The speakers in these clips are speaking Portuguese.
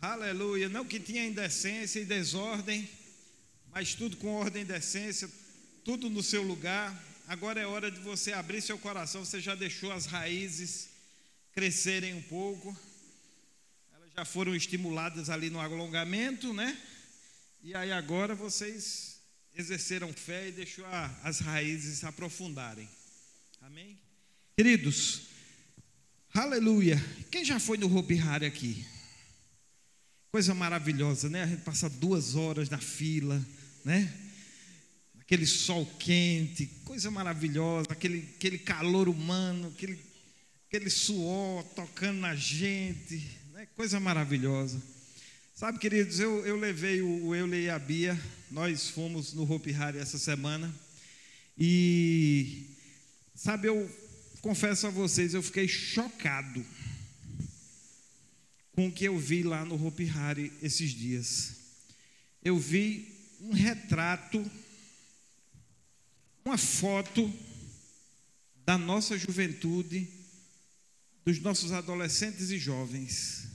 Aleluia. Não que tinha indecência e desordem, mas tudo com ordem e decência, tudo no seu lugar. Agora é hora de você abrir seu coração. Você já deixou as raízes crescerem um pouco. Elas já foram estimuladas ali no alongamento, né? E aí agora vocês exerceram fé e deixou a, as raízes aprofundarem. Amém? Queridos, aleluia. Quem já foi no Hopi Hari aqui? Coisa maravilhosa, né? A gente passa duas horas na fila, né? Aquele sol quente, coisa maravilhosa, aquele, aquele calor humano, aquele, aquele suor tocando na gente, né? coisa maravilhosa. Sabe, queridos, eu, eu levei o, o Euler e a Bia, nós fomos no Hopi Hari essa semana, e, sabe, eu confesso a vocês, eu fiquei chocado com o que eu vi lá no Hopi Hari esses dias. Eu vi um retrato, uma foto da nossa juventude, dos nossos adolescentes e jovens.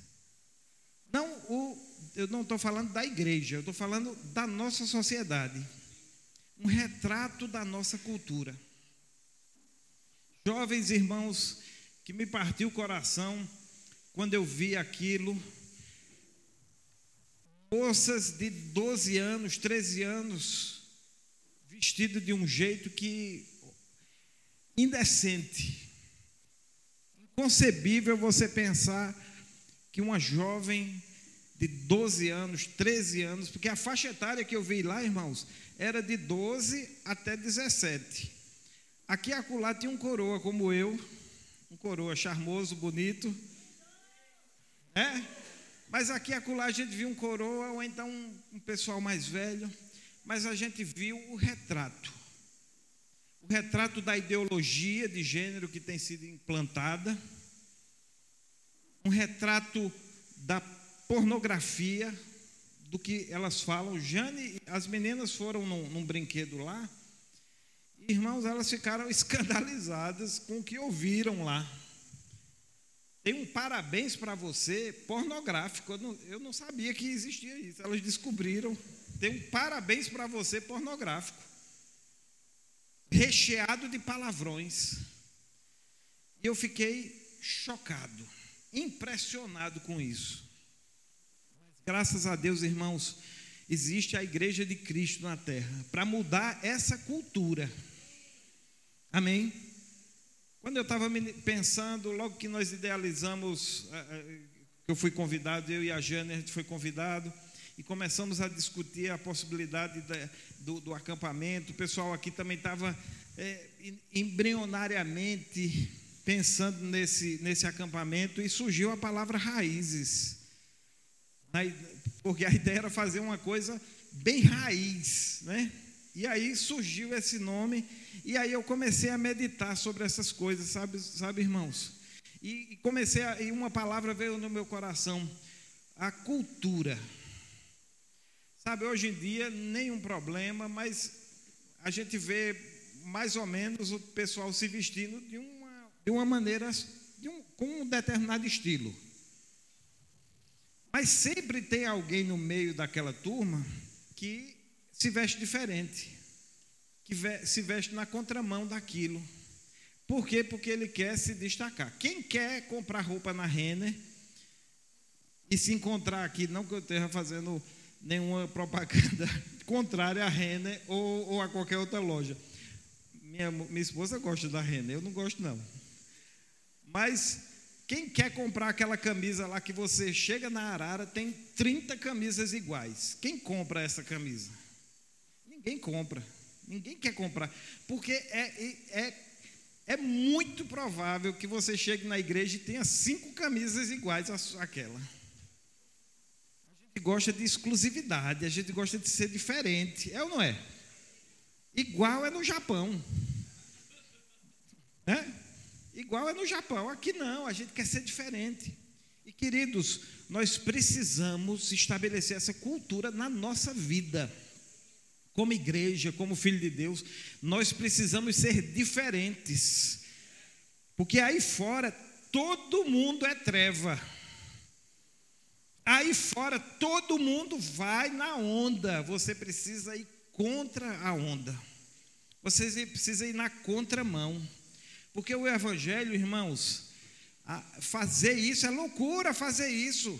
Não o, eu não estou falando da igreja, eu estou falando da nossa sociedade. Um retrato da nossa cultura. Jovens irmãos, que me partiu o coração quando eu vi aquilo, moças de 12 anos, 13 anos, vestidas de um jeito que indecente. Inconcebível você pensar que uma jovem de 12 anos, 13 anos, porque a faixa etária que eu vi lá, irmãos, era de 12 até 17. Aqui acolá tinha um coroa como eu, um coroa charmoso, bonito, é? Mas aqui acolá a gente viu um coroa, ou então um, pessoal mais velho, mas a gente viu o retrato. O retrato da ideologia de gênero que tem sido implantada, um retrato da pornografia, do que elas falam. Jane, as meninas foram num, num brinquedo lá, e, irmãos, elas ficaram escandalizadas com o que ouviram lá. Tem um parabéns para você pornográfico. Eu não, eu não, sabia que existia isso. Elas descobriram. Tem um parabéns para você pornográfico. Recheado de palavrões. E eu fiquei chocado, impressionado com isso. Graças a Deus, irmãos, existe a igreja de Cristo na terra para mudar essa cultura. Amém? Quando eu estava pensando, logo que nós idealizamos, eh, eh, que eu fui convidado, eu e a Jane, a gente foi convidado, e começamos a discutir a possibilidade do, do, acampamento. O pessoal aqui também estava é, embrionariamente pensando nesse, nesse acampamento, e surgiu a palavra raízes. Porque a ideia era fazer uma coisa bem raiz, né? E aí surgiu esse nome, e aí eu comecei a meditar sobre essas coisas, sabe, sabe irmãos? E comecei a, e uma palavra veio no meu coração, a cultura. Sabe, hoje em dia nenhum problema, mas a gente vê mais ou menos o pessoal se vestindo de uma, de uma maneira, de um, com um determinado estilo. Mas sempre tem alguém no meio daquela turma que se veste diferente, que se veste na contramão daquilo. Por quê? Porque ele quer se destacar. Quem quer comprar roupa na Renner e se encontrar aqui, não que eu esteja fazendo nenhuma propaganda contrária à Renner ou, ou, a qualquer outra loja. Minha, minha esposa gosta da Renner, eu não gosto não. Mas quem quer comprar aquela camisa lá que você chega na Arara, tem 30 camisas iguais. Quem compra essa camisa? Ninguém compra. Ninguém quer comprar. Porque é, é, é muito provável que você chegue na igreja e tenha cinco camisas iguais àquela. A gente gosta de exclusividade, a gente gosta de ser diferente. É ou não é? Igual é no Japão. É? Igual é no Japão. Aqui não, a gente quer ser diferente. E queridos, nós precisamos estabelecer essa cultura na nossa vida como igreja, como filho de Deus, nós precisamos ser diferentes. Porque aí fora todo mundo é treva. Aí fora todo mundo vai na onda, você precisa ir contra a onda. Você precisa ir na contramão. Porque o evangelho, irmãos, fazer isso é loucura fazer isso.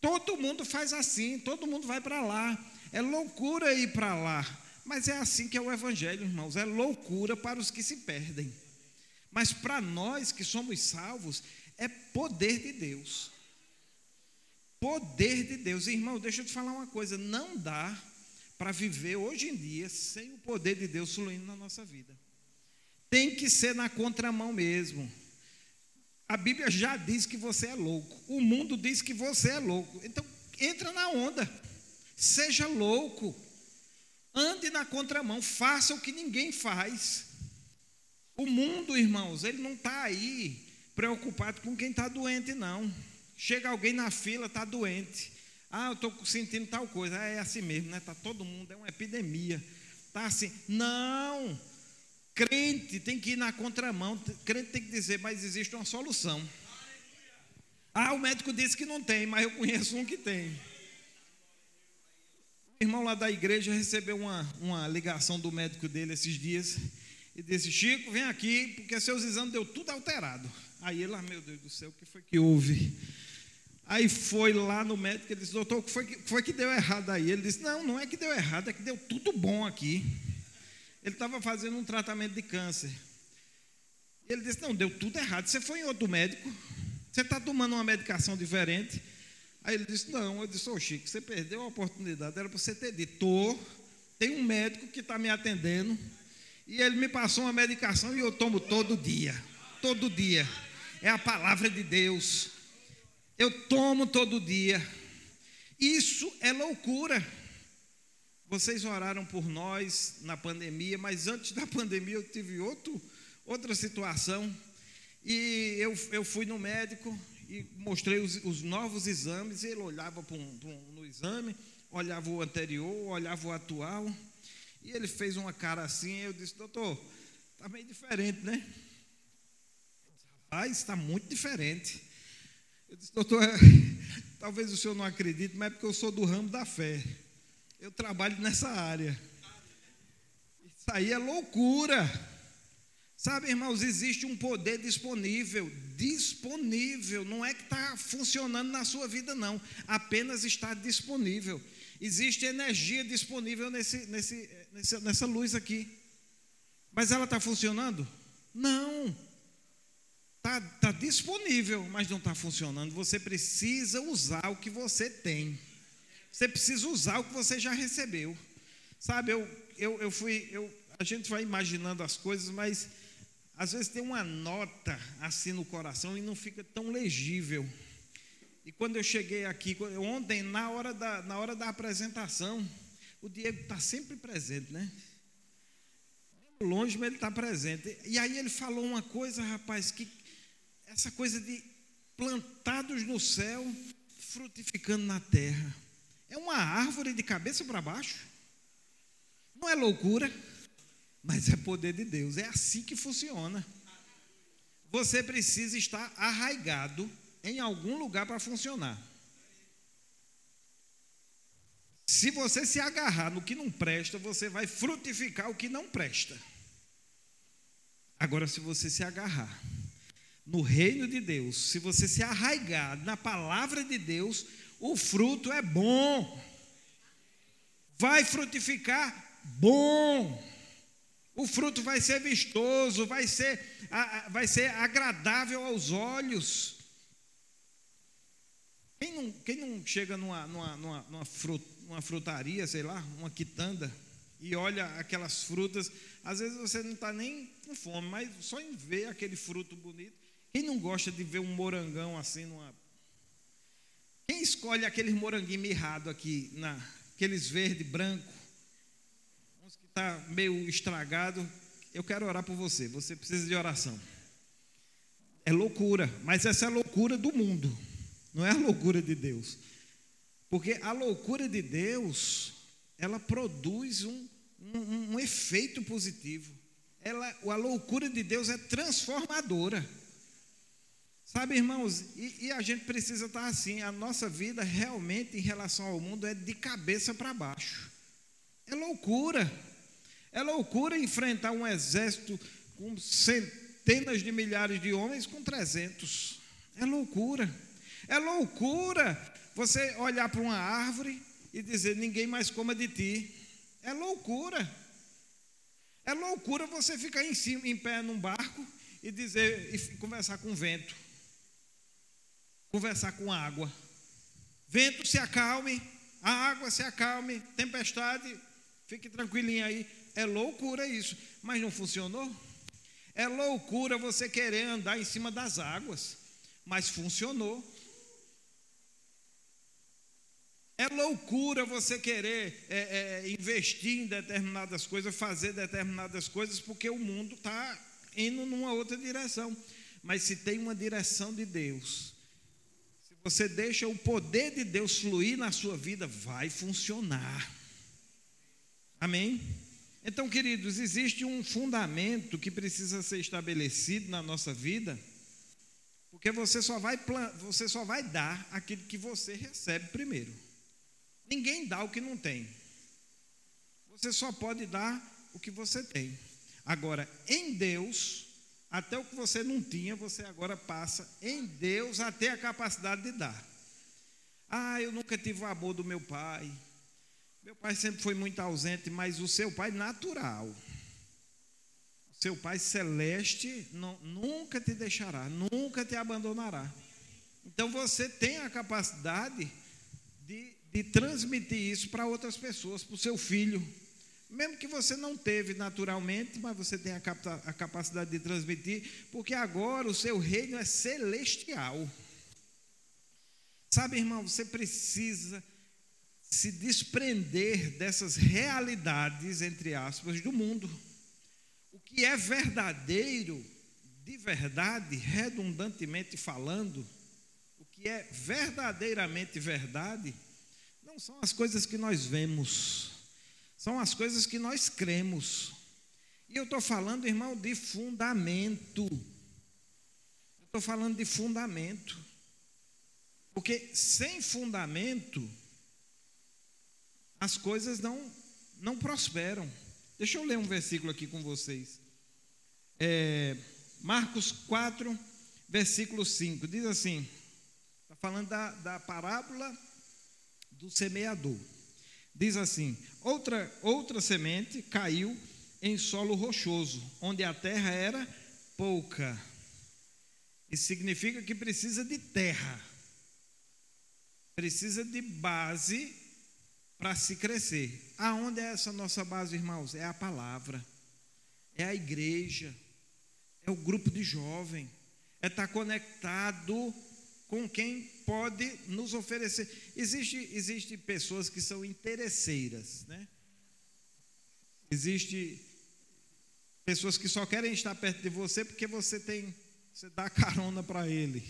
Todo mundo faz assim, todo mundo vai para lá. É loucura ir para lá. Mas é assim que é o evangelho, irmãos, é loucura para os que se perdem. Mas para nós que somos salvos, é poder de Deus. Poder de Deus. Irmão, deixa eu te falar uma coisa: não dá para viver hoje em dia sem o poder de Deus fluindo na nossa vida. Tem que ser na contramão mesmo. A Bíblia já diz que você é louco. O mundo diz que você é louco. Então, entra na onda. Seja louco. Ande na contramão. Faça o que ninguém faz. O mundo, irmãos, ele não está aí preocupado com quem está doente, não. Chega alguém na fila, está doente. Ah, eu estou sentindo tal coisa. É assim mesmo, né? Está todo mundo, é uma epidemia. Está assim. Não. Crente tem que ir na contramão. Crente tem que dizer, mas existe uma solução. Ah, o médico disse que não tem, mas eu conheço um que tem. Irmão lá da igreja recebeu uma, uma ligação do médico dele esses dias e disse: Chico, vem aqui, porque seus exames deu tudo alterado. Aí ele, ah, meu Deus do céu, o que foi que houve? Aí foi lá no médico, ele disse, doutor, o que foi que, foi que deu errado aí? Ele disse, não, não é que deu errado, é que deu tudo bom aqui. Ele estava fazendo um tratamento de câncer. Ele disse, não, deu tudo errado. Você foi em outro médico, você está tomando uma medicação diferente. Aí ele disse, não, eu disse, ô Chico, você perdeu a oportunidade, era para você ter dito, tô, tem um médico que está me atendendo, e ele me passou uma medicação e eu tomo todo dia, todo dia. É a palavra de Deus. Eu tomo todo dia. Isso é loucura. Vocês oraram por nós na pandemia, mas antes da pandemia eu tive outro, outra situação. E eu, eu fui no médico e mostrei os, os novos exames. Ele olhava para um, um, no exame, olhava o anterior, olhava o atual. E ele fez uma cara assim. eu disse, doutor, está meio diferente, né? Rapaz, está muito diferente. Eu disse, doutor, talvez o senhor não acredite, mas é porque eu sou do ramo da fé. Eu trabalho nessa área. Isso aí é loucura. Sabe, irmãos, existe um poder disponível, disponível, não é que está funcionando na sua vida, não, apenas está disponível. Existe energia disponível nesse, nesse, nessa, nessa luz aqui. Mas ela está funcionando? Não. Está tá disponível, mas não está funcionando. Você precisa usar o que você tem. Você precisa usar o que você já recebeu. Sabe, eu, eu, eu fui. Eu, a gente vai imaginando as coisas, mas às vezes tem uma nota assim no coração e não fica tão legível. E quando eu cheguei aqui, ontem, na hora da, na hora da apresentação, o Diego está sempre presente, né? Longe, mas ele está presente. E aí ele falou uma coisa, rapaz, que essa coisa de plantados no céu, frutificando na terra. É uma árvore de cabeça para baixo. Não é loucura, mas é poder de Deus. É assim que funciona. Você precisa estar arraigado em algum lugar para funcionar. Se você se agarrar no que não presta, você vai frutificar o que não presta. Agora, se você se agarrar no reino de Deus, se você se arraigar na palavra de Deus, o fruto é bom. Vai frutificar bom. O fruto vai ser vistoso, vai ser, vai ser agradável aos olhos. Quem não, quem não chega numa, numa, numa, numa, numa frutaria, sei lá, uma quitanda, e olha aquelas frutas, às vezes você não está nem com fome, mas só em ver aquele fruto bonito, quem não gosta de ver um morangão assim numa. Quem escolhe aqueles moranguinhos mirrados aqui, na, aqueles verde, branco, está meio estragado, eu quero orar por você. Você precisa de oração. É loucura, mas essa é a loucura do mundo, não é a loucura de Deus. Porque a loucura de Deus, ela produz um, um, um efeito positivo. Ela, a loucura de Deus é transformadora. Sabe, irmãos, e, e, a gente precisa estar assim. A nossa vida realmente em relação ao mundo é de cabeça para baixo. É loucura. É loucura enfrentar um exército com centenas de milhares de homens com 300. É loucura. É loucura você olhar para uma árvore e dizer: ninguém mais coma de ti. É loucura. É loucura você ficar em cima, em pé num barco e dizer e conversar com o vento conversar com a água. Vento se acalme, a água se acalme, tempestade, fique tranquilinho aí. É loucura isso, mas não funcionou. É loucura você querer andar em cima das águas, mas funcionou. É loucura você querer é, é, investir em determinadas coisas, fazer determinadas coisas, porque o mundo está indo numa outra direção. Mas se tem uma direção de Deus, você deixa o poder de Deus fluir na sua vida, vai funcionar. Amém? Então, queridos, existe um fundamento que precisa ser estabelecido na nossa vida, porque você só vai, você só vai dar aquilo que você recebe primeiro. Ninguém dá o que não tem. Você só pode dar o que você tem. Agora, em Deus, até o que você não tinha, você agora passa em Deus até a capacidade de dar. Ah, eu nunca tive o amor do meu pai. Meu pai sempre foi muito ausente, mas o seu pai natural. Seu pai celeste não, nunca te deixará, nunca te abandonará. Então você tem a capacidade de, de transmitir isso para outras pessoas, para o seu filho, mesmo que você não teve naturalmente, mas você tem a, a capacidade de transmitir, porque agora o seu reino é celestial. Sabe, irmão, você precisa se desprender dessas realidades, entre aspas, do mundo. O que é verdadeiro, de verdade, redundantemente falando, o que é verdadeiramente verdade, não são as coisas que nós vemos são as coisas que nós cremos. E eu estou falando, irmão, de fundamento. Estou falando de fundamento. Porque sem fundamento, as coisas não, não prosperam. Deixa eu ler um versículo aqui com vocês. É, Marcos 4, versículo 5. Diz assim: está falando da, da parábola do semeador. Diz assim: outra, outra semente caiu em solo rochoso, onde a terra era pouca. Isso significa que precisa de terra, precisa de base para se crescer. Aonde é essa nossa base, irmãos? É a palavra, é a igreja, é o grupo de jovem, é estar conectado com quem pode nos oferecer. Existe, existe pessoas que são interesseiras, né? Existe pessoas que só querem estar perto de você porque você tem, você dá carona para ele.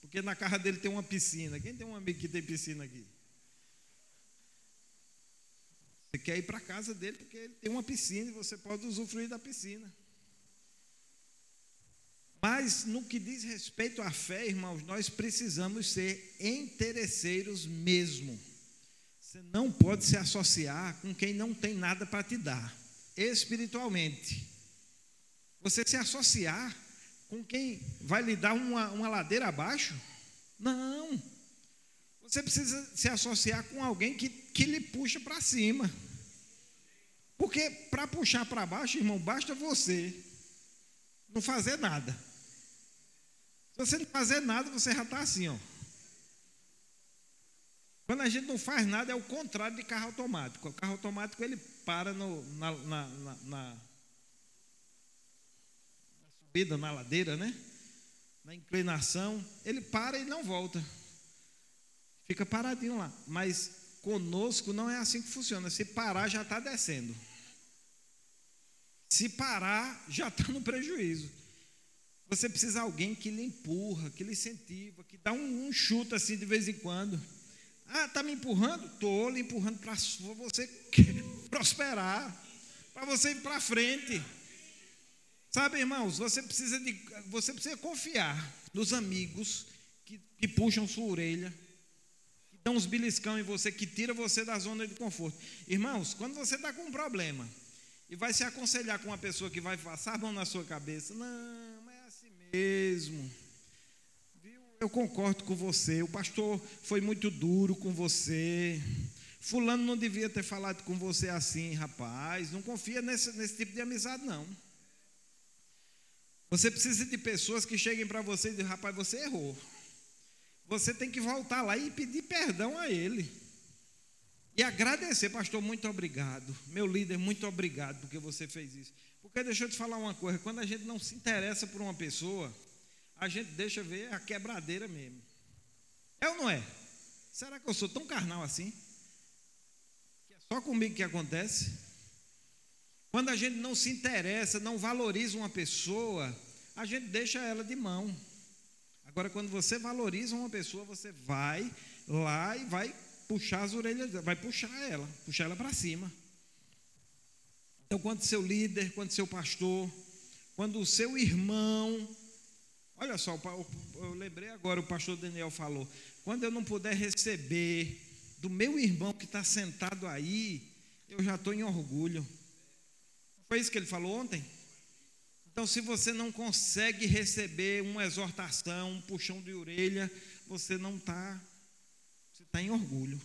Porque na casa dele tem uma piscina. Quem tem um amigo que tem piscina aqui? Você quer ir para a casa dele porque ele tem uma piscina e você pode usufruir da piscina. Mas no que diz respeito à fé, irmãos, nós precisamos ser interesseiros mesmo. Você não pode se associar com quem não tem nada para te dar, espiritualmente. Você se associar com quem vai lhe dar uma, uma ladeira abaixo? Não. Você precisa se associar com alguém que, que lhe puxa para cima. Porque para puxar para baixo, irmão, basta você não fazer nada. Se você não fazer nada, você já está assim, ó. Quando a gente não faz nada, é o contrário de carro automático. O carro automático ele para no, na, na, na, na subida, na ladeira, né? Na inclinação, ele para e não volta. Fica paradinho lá. Mas conosco não é assim que funciona. Se parar, já está descendo. Se parar, já está no prejuízo. Você precisa de alguém que lhe empurra, que lhe incentiva, que dá um, um chute assim de vez em quando. Ah, está me empurrando? Estou lhe empurrando para você prosperar, para você ir para frente. Sabe, irmãos, você precisa, de, você precisa confiar. nos amigos que, que puxam sua orelha, dão uns beliscão em você, que tira você da zona de conforto. Irmãos, quando você está com um problema e vai se aconselhar com uma pessoa que vai passar a mão na sua cabeça, não, é assim mesmo. Viu? Eu concordo com você. O pastor foi muito duro com você. Fulano não devia ter falado com você assim, rapaz. Não confia nesse, nesse tipo de amizade, não. Você precisa de pessoas que cheguem para você e digam, rapaz, você errou. Você tem que voltar lá e pedir perdão a ele. E agradecer, pastor, muito obrigado. Meu líder, muito obrigado porque você fez isso. Porque deixa eu te falar uma coisa: quando a gente não se interessa por uma pessoa, a gente deixa ver a quebradeira mesmo. É ou não é? Será que eu sou tão carnal assim? Só comigo que acontece. Quando a gente não se interessa, não valoriza uma pessoa, a gente deixa ela de mão. Agora, quando você valoriza uma pessoa, você vai lá e vai puxar as orelhas, vai puxar ela, puxar ela para cima. Então, quando seu líder, quando seu pastor, quando o seu irmão, olha só, eu lembrei agora, o pastor Daniel falou: quando eu não puder receber do meu irmão que está sentado aí, eu já estou em orgulho. Foi isso que ele falou ontem? Então, se você não consegue receber uma exortação, um puxão de orelha, você não está, você está em orgulho.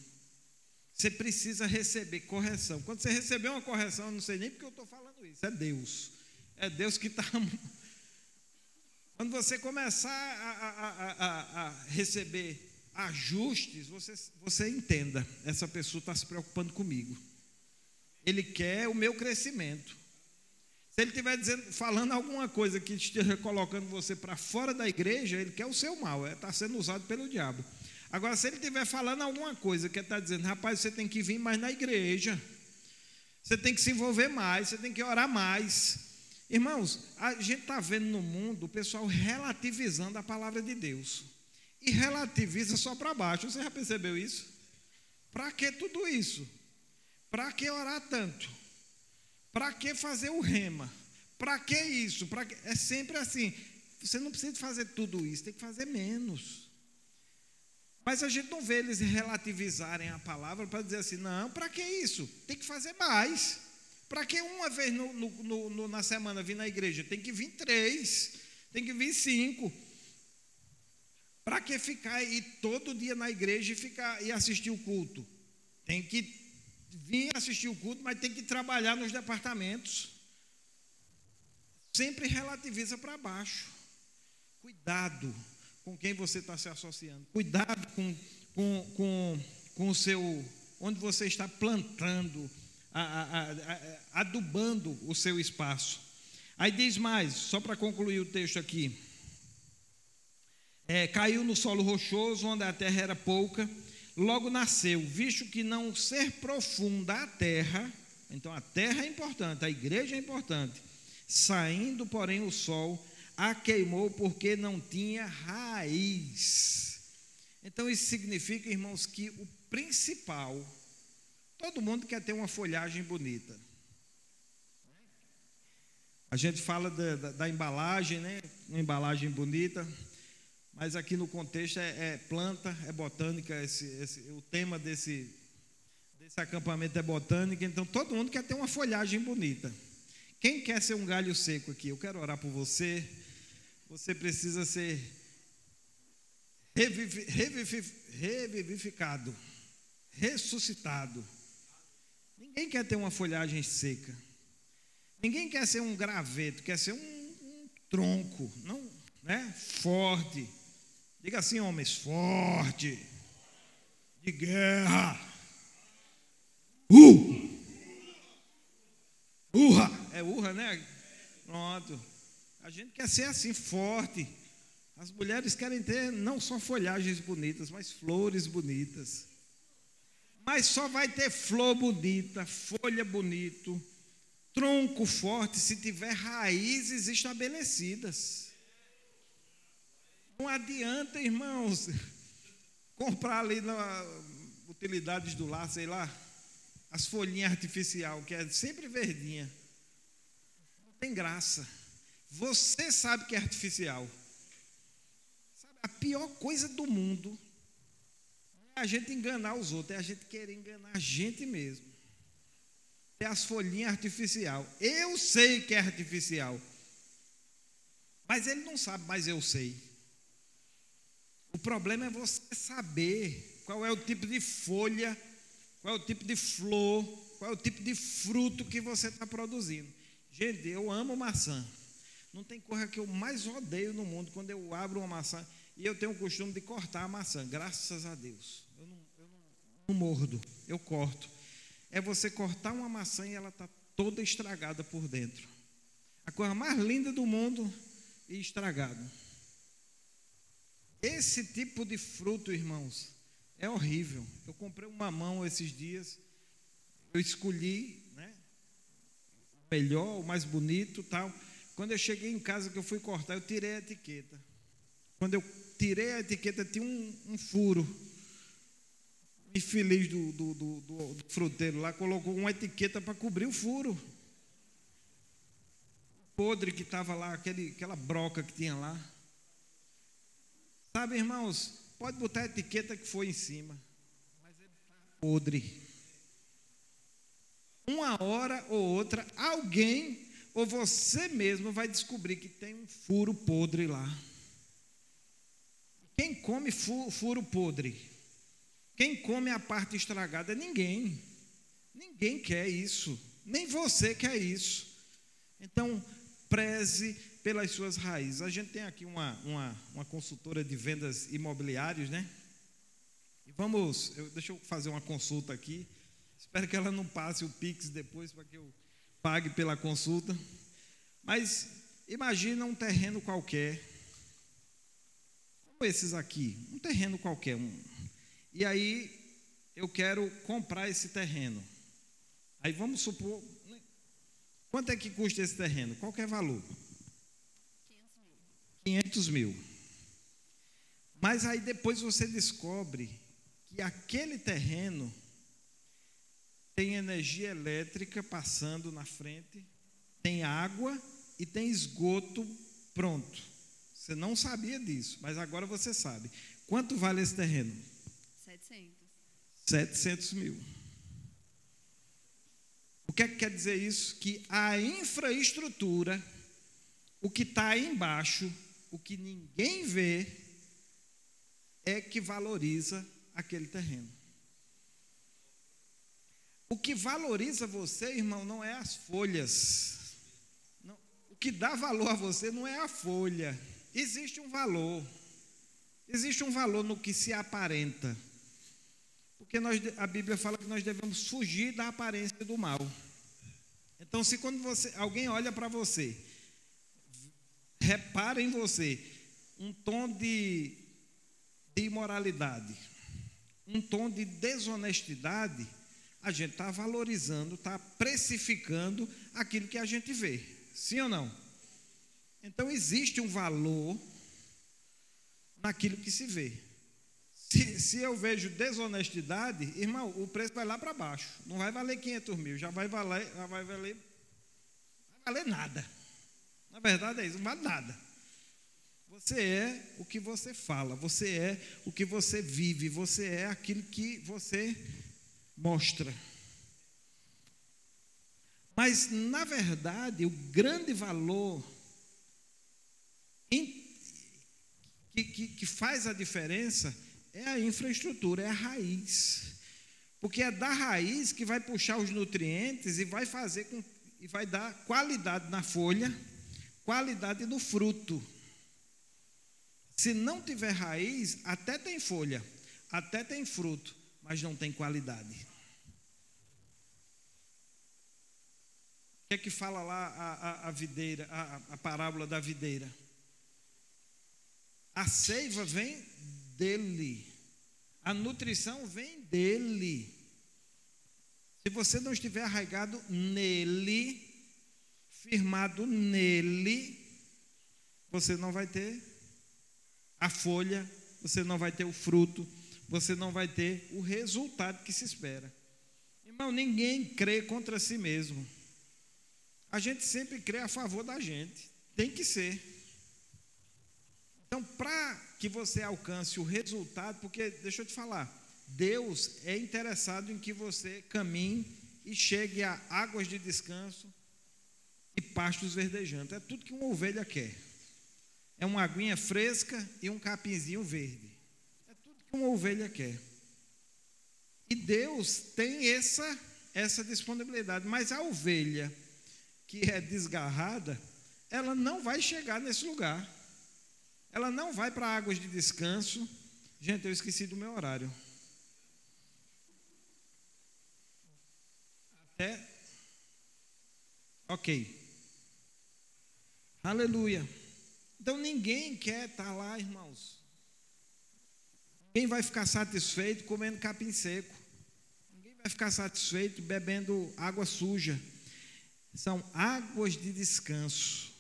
Você precisa receber correção. Quando você receber uma correção, eu não sei nem porque eu estou falando isso, é Deus. É Deus que está. Quando você começar a, a, a, a receber ajustes, você, você entenda, essa pessoa está se preocupando comigo. Ele quer o meu crescimento. Se ele estiver dizendo, falando alguma coisa que esteja colocando você para fora da igreja, ele quer o seu mal, está é, sendo usado pelo diabo. Agora, se ele estiver falando alguma coisa que está dizendo, rapaz, você tem que vir mais na igreja, você tem que se envolver mais, você tem que orar mais. Irmãos, a gente está vendo no mundo o pessoal relativizando a palavra de Deus e relativiza só para baixo. Você já percebeu isso? Para que tudo isso? Para que orar tanto? Para que fazer o rema? Para que isso? Pra que... É sempre assim. Você não precisa fazer tudo isso, tem que fazer menos. Mas a gente não vê eles relativizarem a palavra para dizer assim, não, para que isso? Tem que fazer mais. Para que uma vez no, no, no, na semana vir na igreja? Tem que vir três, tem que vir cinco. Para que ficar ir todo dia na igreja e ficar e assistir o culto? Tem que vir assistir o culto, mas tem que trabalhar nos departamentos. Sempre relativiza para baixo. Cuidado com quem você está se associando. Cuidado com, com, com, com o seu. onde você está plantando, a, a, a, adubando o seu espaço. Aí diz mais, só para concluir o texto aqui é, caiu no solo rochoso, onde a terra era pouca, logo nasceu, visto que não ser profunda a terra, então a terra é importante, a igreja é importante, saindo, porém, o sol a queimou porque não tinha raiz. Então isso significa, irmãos, que o principal, todo mundo quer ter uma folhagem bonita. A gente fala da, da, da embalagem, né? Uma embalagem bonita. Mas aqui no contexto é, é planta, é botânica, esse, esse, o tema desse, desse acampamento é botânica, então todo mundo quer ter uma folhagem bonita. Quem quer ser um galho seco aqui? Eu quero orar por você. Você precisa ser revivificado, ressuscitado. Ninguém quer ter uma folhagem seca. Ninguém quer ser um graveto, quer ser um, um tronco, não, né? Forte Diga assim, homens, forte, de guerra. Uh! Urra! É urra, né? Pronto. A gente quer ser assim, forte. As mulheres querem ter não só folhagens bonitas, mas flores bonitas. Mas só vai ter flor bonita, folha bonito, tronco forte se tiver raízes estabelecidas. Não adianta, irmãos, comprar ali na utilidades do lar, sei lá, as folhinhas artificial, que é sempre verdinha. Não tem graça. Você sabe que é artificial. pior coisa do mundo é a gente enganar os outros, é a gente querer enganar a gente mesmo. É as folhinhas artificial. Eu sei que é artificial. Mas ele não sabe, mas eu sei. O problema é você saber qual é o tipo de folha, qual é o tipo de flor, qual é o tipo de fruto que você está produzindo. Gente, eu amo maçã. Não tem coisa que eu mais odeio no mundo quando eu abro uma maçã e eu tenho o costume de cortar a maçã, graças a Deus. Eu não, eu não, não mordo, eu corto. É você cortar uma maçã e ela está toda estragada por dentro. A coisa mais linda do mundo e estragado. Esse tipo de fruto, irmãos, é horrível. Eu comprei um mamão esses dias, eu escolhi, né, o melhor, o mais bonito, tal. Quando eu cheguei em casa que eu fui cortar, eu tirei a etiqueta. Quando eu tirei a etiqueta, tinha um, um furo. O infeliz do, do, do, do, fruteiro lá colocou uma etiqueta para cobrir o furo. Podre que estava lá, aquele, aquela broca que tinha lá. Sabe, irmãos, pode botar a etiqueta que foi em cima, podre. Uma hora ou outra, alguém ou você mesmo vai descobrir que tem um furo podre lá. Quem come furo podre? Quem come a parte estragada? Ninguém. Ninguém quer isso. Nem você quer isso. Então, preze pelas suas raízes. A gente tem aqui uma, uma, uma consultora de vendas imobiliárias, né? E vamos, eu, deixa eu fazer uma consulta aqui. Espero que ela não passe o Pix depois para que eu pague pela consulta. Mas imagina um terreno qualquer, como esses aqui, um terreno qualquer. Um, e aí eu quero comprar esse terreno. Aí vamos supor, né, quanto é que custa esse terreno? Qualquer valor. 500 mil. Mas aí depois você descobre que aquele terreno tem energia elétrica passando na frente, tem água e tem esgoto pronto. Você não sabia disso, mas agora você sabe. Quanto vale esse terreno? 700. 700 mil. O que, é que quer dizer isso? Que a infraestrutura, o que está aí embaixo, o que ninguém vê, é que valoriza aquele terreno. O que valoriza você, irmão, não é as folhas. Não, o que dá valor a você não é a folha. Existe um valor. Existe um valor no que se aparenta. Porque nós, a Bíblia fala que nós devemos fugir da aparência do mal. Então, se quando você, alguém olha para você, repara em você um tom de, de imoralidade, um tom de desonestidade, a gente está valorizando, está precificando aquilo que a gente vê. Sim ou não? Então existe um valor naquilo que se vê. Se, se eu vejo desonestidade, irmão, o preço vai lá para baixo. Não vai valer 500 mil, já vai valer, já vai valer, vai valer nada. Na verdade é isso, não vale nada. Você é o que você fala, você é o que você vive, você é aquilo que você mostra. Mas, na verdade, o grande valor que, que, que faz a diferença é a infraestrutura, é a raiz. Porque é da raiz que vai puxar os nutrientes e vai fazer com, e vai dar qualidade na folha, qualidade no fruto. Se não tiver raiz, até tem folha, até tem fruto, mas não tem qualidade. que é que fala lá a, a, a videira, a, a parábola da videira? A seiva vem dele, a nutrição vem dele. Se você não estiver arraigado nele, firmado nele, você não vai ter a folha, você não vai ter o fruto, você não vai ter o resultado que se espera. Irmão, ninguém crê contra si mesmo. A gente sempre crê a favor da gente. Tem que ser. Então, para que você alcance o resultado, porque deixa eu te falar, Deus é interessado em que você caminhe e chegue a águas de descanso e pastos verdejantes. É tudo que uma ovelha quer. É uma aguinha fresca e um capinzinho verde. É tudo que uma ovelha quer. E Deus tem essa, essa disponibilidade. Mas a ovelha que é desgarrada, ela não vai chegar nesse lugar. Ela não vai para águas de descanso. Gente, eu esqueci do meu horário. Até. Ok. Aleluia. Então ninguém quer estar lá, irmãos. Quem vai ficar satisfeito comendo capim seco? Ninguém vai ficar satisfeito bebendo água suja. São águas de descanso,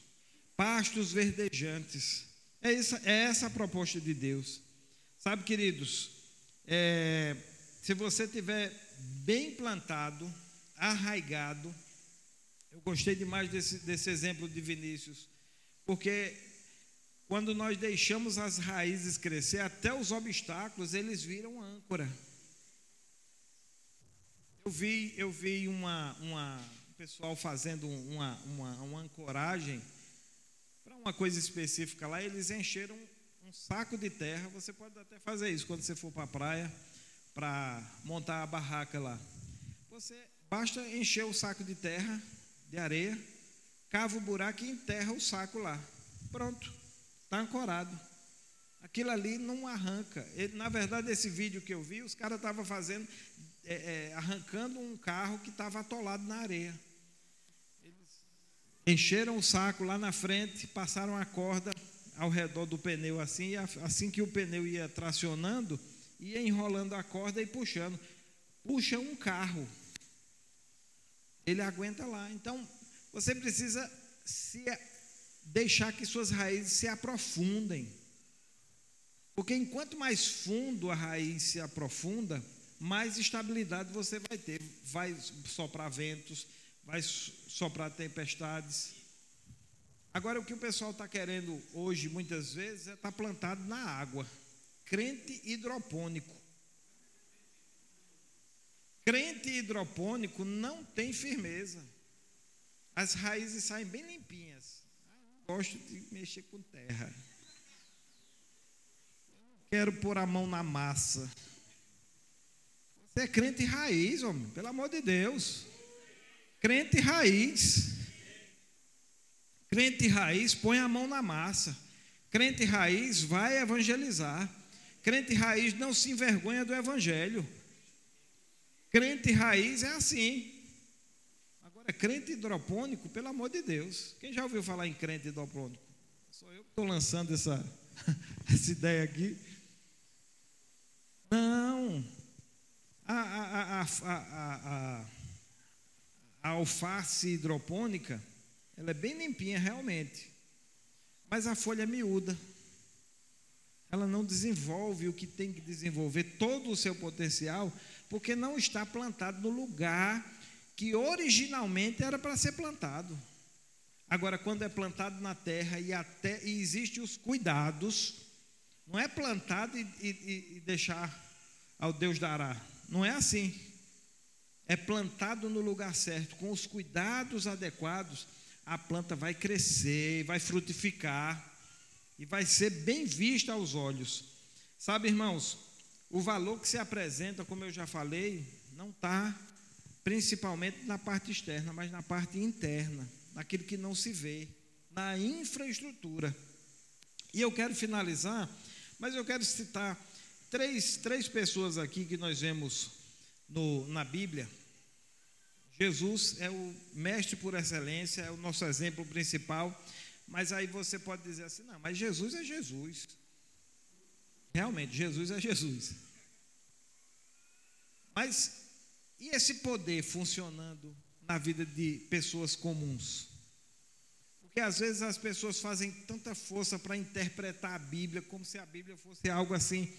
pastos verdejantes. É essa, é essa a proposta de Deus. Sabe, queridos, é, se você tiver bem plantado, arraigado, eu gostei demais desse, desse exemplo de Vinícius, porque quando nós deixamos as raízes crescer, até os obstáculos eles viram âncora. Eu vi, eu vi uma, uma pessoal fazendo uma, uma, uma ancoragem para uma coisa específica lá, eles encheram um saco de terra. Você pode até fazer isso quando você for para a praia para montar a barraca lá. Você basta encher o saco de terra, de areia, cava o buraco e enterra o saco lá. Pronto, está ancorado. Aquilo ali não arranca. Ele, na verdade, esse vídeo que eu vi, os caras estavam fazendo, é, é, arrancando um carro que estava atolado na areia. Encheram o saco lá na frente, passaram a corda ao redor do pneu assim, e assim que o pneu ia tracionando, ia enrolando a corda e puxando. Puxa um carro. Ele aguenta lá. Então, você precisa se deixar que suas raízes se aprofundem. Porque enquanto mais fundo a raiz se aprofunda, mais estabilidade você vai ter. Vai soprar ventos, vai soprar tempestades. Agora, o que o pessoal está querendo hoje, muitas vezes, é estar tá plantado na água. Crente hidropônico. Crente hidropônico não tem firmeza. As raízes saem bem limpinhas. Gosto de mexer com terra. Quero pôr a mão na massa. Você é crente raiz, homem, pelo amor de Deus. Crente raiz. Crente raiz põe a mão na massa. Crente raiz vai evangelizar. Crente raiz não se envergonha do evangelho. Crente raiz é assim. Agora, crente hidropônico, pelo amor de Deus. Quem já ouviu falar em crente hidropônico? Sou eu que estou lançando essa, essa ideia aqui. Não. A, a, a, a alface hidropônica, ela é bem limpinha realmente, mas a folha é miúda. Ela não desenvolve o que tem que desenvolver, todo o seu potencial, porque não está plantado no lugar que originalmente era para ser plantado. Agora, quando é plantado na terra e até e existem os cuidados, não é plantado e, e, e deixar ao Deus dará. Não é assim é plantado no lugar certo, com os cuidados adequados, a planta vai crescer, vai frutificar e vai ser bem vista aos olhos. Sabe, irmãos, o valor que se apresenta, como eu já falei, não está principalmente na parte externa, mas na parte interna, naquilo que não se vê, na infraestrutura. E eu quero finalizar, mas eu quero citar três, três pessoas aqui que nós vemos no, na Bíblia, Jesus é o mestre por excelência, é o nosso exemplo principal. Mas aí você pode dizer assim: não, mas Jesus é Jesus. Realmente, Jesus é Jesus. Mas e esse poder funcionando na vida de pessoas comuns? Porque às vezes as pessoas fazem tanta força para interpretar a Bíblia como se a Bíblia fosse algo assim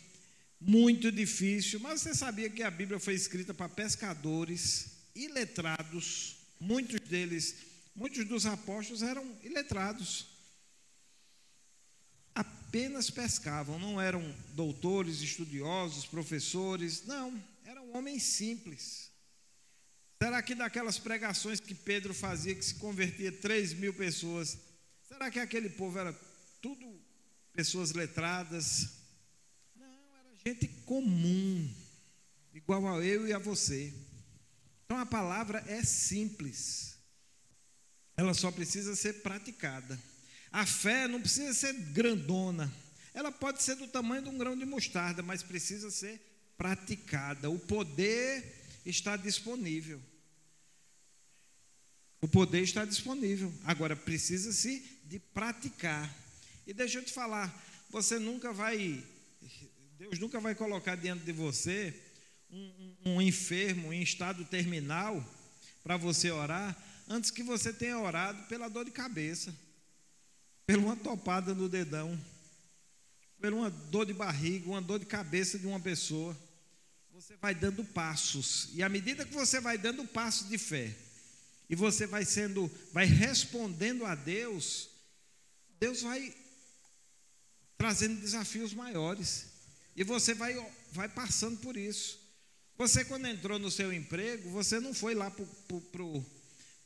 muito difícil. Mas você sabia que a Bíblia foi escrita para pescadores? iletrados, muitos deles, muitos dos apóstolos eram iletrados. apenas pescavam, não eram doutores, estudiosos, professores, não, eram homens simples. Será que daquelas pregações que Pedro fazia, que se convertia 3 mil pessoas, será que aquele povo era tudo pessoas letradas? Não, era gente comum, igual a eu e a você. Então a palavra é simples, ela só precisa ser praticada. A fé não precisa ser grandona, ela pode ser do tamanho de um grão de mostarda, mas precisa ser praticada. O poder está disponível. O poder está disponível. Agora precisa-se de praticar. E deixa eu te falar, você nunca vai, Deus nunca vai colocar diante de você um, um enfermo em estado terminal para você orar, antes que você tenha orado pela dor de cabeça, pela uma topada no dedão, pela uma dor de barriga, uma dor de cabeça de uma pessoa. Você vai dando passos, e à medida que você vai dando passos de fé, e você vai sendo, vai respondendo a Deus, Deus vai trazendo desafios maiores, e você vai, vai passando por isso. Você, quando entrou no seu emprego, você não foi lá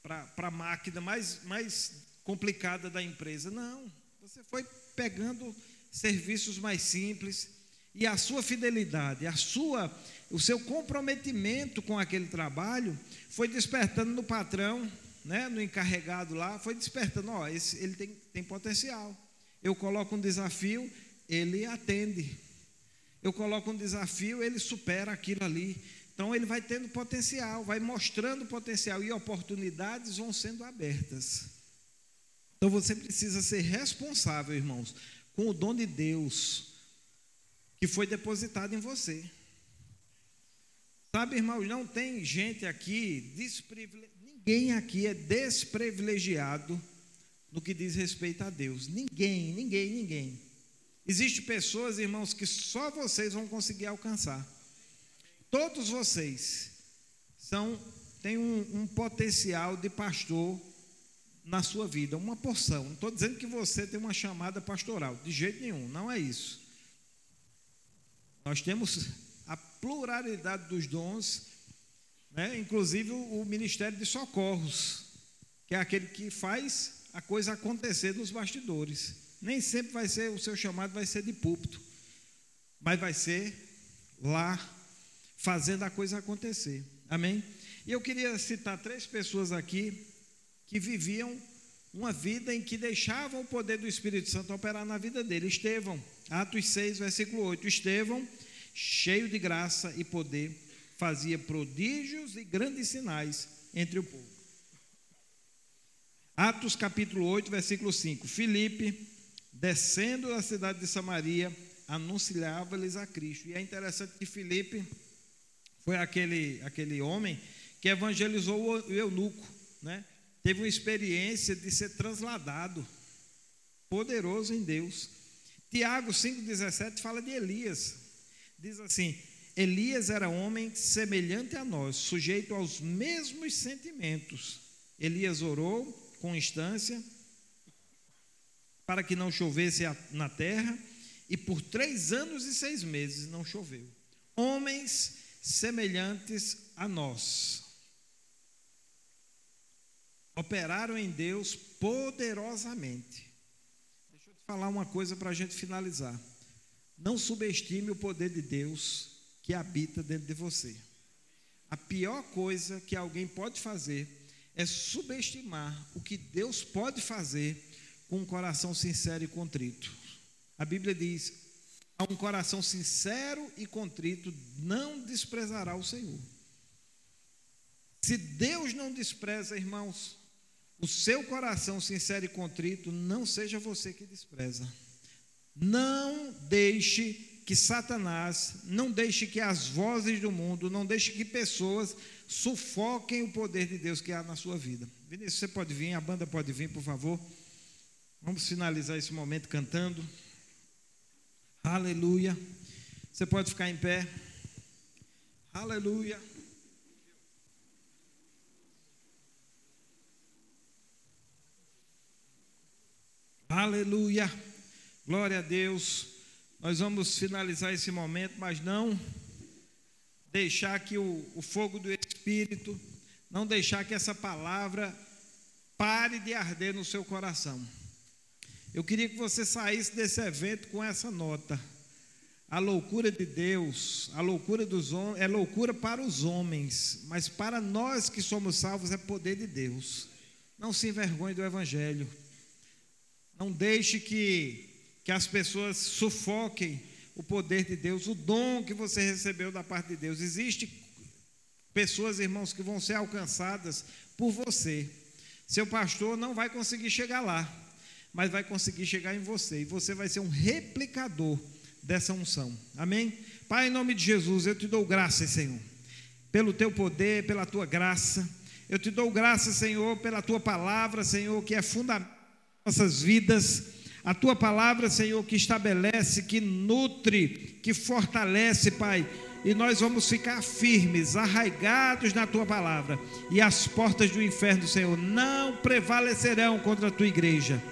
para a máquina mais, mais complicada da empresa. Não. Você foi pegando serviços mais simples e a sua fidelidade, a sua, o seu comprometimento com aquele trabalho foi despertando no patrão, né, no encarregado lá, foi despertando, ó, esse, ele tem, tem potencial. Eu coloco um desafio, ele atende eu coloco um desafio, ele supera aquilo ali. Então ele vai tendo potencial, vai mostrando potencial e oportunidades vão sendo abertas. Então você precisa ser responsável, irmãos, com o dom de Deus que foi depositado em você. Sabe, irmãos, não tem gente aqui, ninguém aqui é desprivilegiado no que diz respeito a Deus. Ninguém, ninguém, ninguém. Existem pessoas, irmãos, que só vocês vão conseguir alcançar. Todos vocês são têm um, um potencial de pastor na sua vida, uma porção. Não estou dizendo que você tem uma chamada pastoral, de jeito nenhum, não é isso. Nós temos a pluralidade dos dons, né? inclusive o ministério de socorros, que é aquele que faz a coisa acontecer nos bastidores. Nem sempre vai ser, o seu chamado vai ser de púlpito, mas vai ser lá, fazendo a coisa acontecer. Amém? E eu queria citar três pessoas aqui que viviam uma vida em que deixavam o poder do Espírito Santo operar na vida dele. Estevão, Atos 6, versículo 8. Estevão, cheio de graça e poder, fazia prodígios e grandes sinais entre o povo. Atos capítulo 8, versículo 5. Filipe, descendo da cidade de Samaria, anunciava-lhes a Cristo. E é interessante que Filipe foi aquele, aquele homem que evangelizou o eunuco, né? teve uma experiência de ser transladado, poderoso em Deus. Tiago 5,17 fala de Elias, diz assim: Elias era homem semelhante a nós, sujeito aos mesmos sentimentos. Elias orou com instância para que não chovesse na terra, e por três anos e seis meses não choveu. Homens semelhantes a nós operaram em Deus poderosamente. Deixa eu te falar uma coisa para a gente finalizar. Não subestime o poder de Deus que habita dentro de você. A pior coisa que alguém pode fazer é subestimar o que Deus pode fazer com um coração sincero e contrito. A Bíblia diz: a um coração sincero e contrito não desprezará o Senhor. Se Deus não despreza, irmãos, o seu coração sincero e contrito, não seja você que despreza. Não deixe que Satanás, não deixe que as vozes do mundo, não deixe que pessoas sufoquem o poder de Deus que há na sua vida. Vinícius, você pode vir, a banda pode vir, por favor. Vamos finalizar esse momento cantando. Aleluia. Você pode ficar em pé. Aleluia. Aleluia. Glória a Deus. Nós vamos finalizar esse momento, mas não deixar que o, o fogo do Espírito, não deixar que essa palavra pare de arder no seu coração. Eu queria que você saísse desse evento com essa nota. A loucura de Deus, a loucura dos homens, é loucura para os homens, mas para nós que somos salvos é poder de Deus. Não se envergonhe do Evangelho. Não deixe que que as pessoas sufoquem o poder de Deus, o dom que você recebeu da parte de Deus. Existem pessoas, irmãos, que vão ser alcançadas por você. Seu pastor não vai conseguir chegar lá, mas vai conseguir chegar em você, e você vai ser um replicador dessa unção. Amém? Pai, em nome de Jesus, eu te dou graças, Senhor, pelo teu poder, pela tua graça. Eu te dou graças, Senhor, pela tua palavra, Senhor, que é fundamento nossas vidas a tua palavra, Senhor, que estabelece, que nutre, que fortalece, Pai. E nós vamos ficar firmes, arraigados na tua palavra. E as portas do inferno, Senhor, não prevalecerão contra a tua igreja.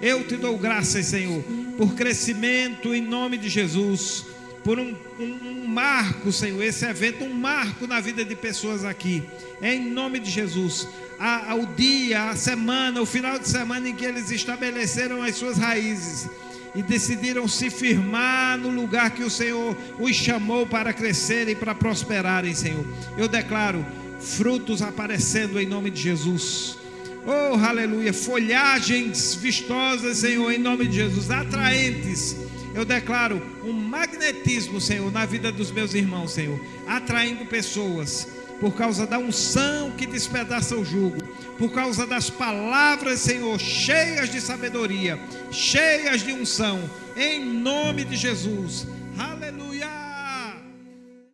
Eu te dou graças, Senhor, por crescimento em nome de Jesus, por um, um, um, marco, Senhor, esse evento, um marco na vida de pessoas aqui, em nome de Jesus ao dia, a semana, o final de semana em que eles estabeleceram as suas raízes e decidiram se firmar no lugar que o Senhor os chamou para crescerem, para prosperarem, Senhor. Eu declaro frutos aparecendo em nome de Jesus. Oh, aleluia! Folhagens vistosas, Senhor, em nome de Jesus, atraentes. Eu declaro um magnetismo, Senhor, na vida dos meus irmãos, Senhor, atraindo pessoas por causa da unção que despedaça o jugo, por causa das palavras, Senhor, cheias de sabedoria, cheias de unção, em nome de Jesus.